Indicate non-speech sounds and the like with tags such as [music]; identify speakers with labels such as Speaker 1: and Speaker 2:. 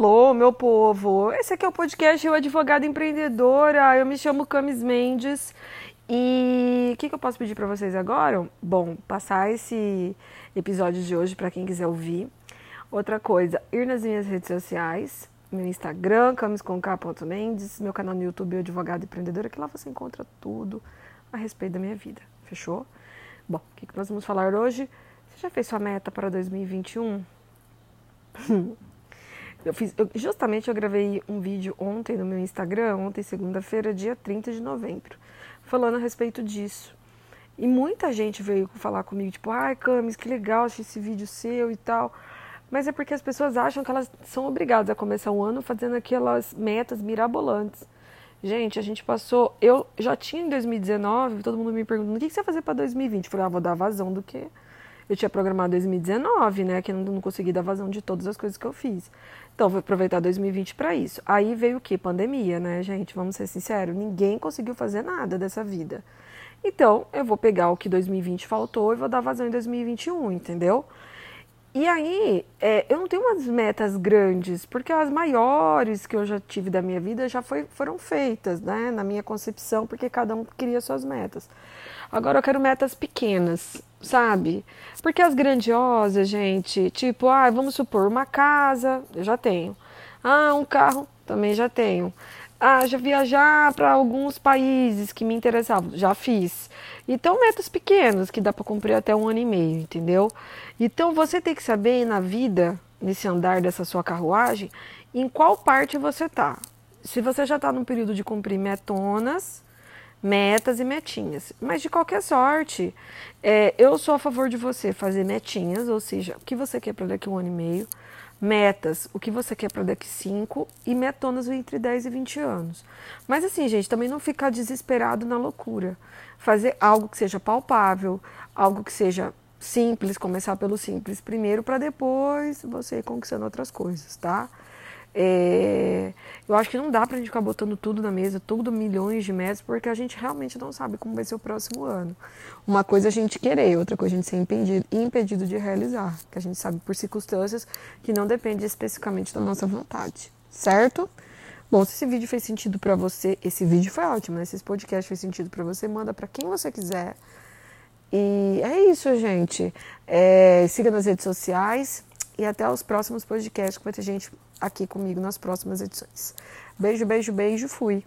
Speaker 1: Alô, meu povo! Esse aqui é o podcast Eu Advogada Empreendedora. Eu me chamo Camis Mendes e o que, que eu posso pedir para vocês agora? Bom, passar esse episódio de hoje para quem quiser ouvir. Outra coisa, ir nas minhas redes sociais, meu Instagram, camisconk.mendes, meu canal no YouTube Eu Advogada Empreendedora, que lá você encontra tudo a respeito da minha vida. Fechou? Bom, o que, que nós vamos falar hoje? Você já fez sua meta para 2021? [laughs] Eu fiz, eu, justamente eu gravei um vídeo ontem no meu Instagram, ontem, segunda-feira, dia 30 de novembro, falando a respeito disso. E muita gente veio falar comigo, tipo, ai, Camis, que legal, achei esse vídeo seu e tal. Mas é porque as pessoas acham que elas são obrigadas a começar o ano fazendo aquelas metas mirabolantes. Gente, a gente passou. Eu já tinha em 2019, todo mundo me perguntando o que você vai fazer para 2020. Eu falei, ah, vou dar vazão do que eu tinha programado 2019, né? Que eu não consegui dar vazão de todas as coisas que eu fiz. Então, vou aproveitar 2020 para isso. Aí veio o que? Pandemia, né, gente? Vamos ser sinceros, ninguém conseguiu fazer nada dessa vida. Então, eu vou pegar o que 2020 faltou e vou dar vazão em 2021, entendeu? E aí, é, eu não tenho umas metas grandes, porque as maiores que eu já tive da minha vida já foi, foram feitas, né? Na minha concepção, porque cada um queria suas metas. Agora eu quero metas pequenas, sabe? Porque as grandiosas, gente, tipo, ah, vamos supor, uma casa, eu já tenho. Ah, um carro, também já tenho. Ah, já viajar para alguns países que me interessavam, já fiz. Então, metas pequenas que dá para cumprir até um ano e meio, entendeu? Então, você tem que saber na vida, nesse andar dessa sua carruagem, em qual parte você tá. Se você já está no período de cumprir metonas, metas e metinhas. Mas de qualquer sorte, é, eu sou a favor de você fazer metinhas, ou seja, o que você quer para daqui um ano e meio, metas, o que você quer para daqui cinco e metonas entre 10 e 20 anos. Mas assim, gente, também não ficar desesperado na loucura. Fazer algo que seja palpável, algo que seja simples, começar pelo simples primeiro para depois você ir conquistando outras coisas, tá? É, eu acho que não dá pra gente ficar botando tudo na mesa, tudo milhões de metas, porque a gente realmente não sabe como vai ser o próximo ano. Uma coisa é a gente querer, outra coisa é a gente ser impedido, impedido de realizar, que a gente sabe por circunstâncias que não depende especificamente da nossa vontade, certo? Bom, se esse vídeo fez sentido para você, esse vídeo foi ótimo, né? Se esse podcast fez sentido para você, manda para quem você quiser. E é isso, gente. É, siga nas redes sociais e até os próximos podcasts que vai ter gente aqui comigo nas próximas edições. Beijo, beijo, beijo, fui!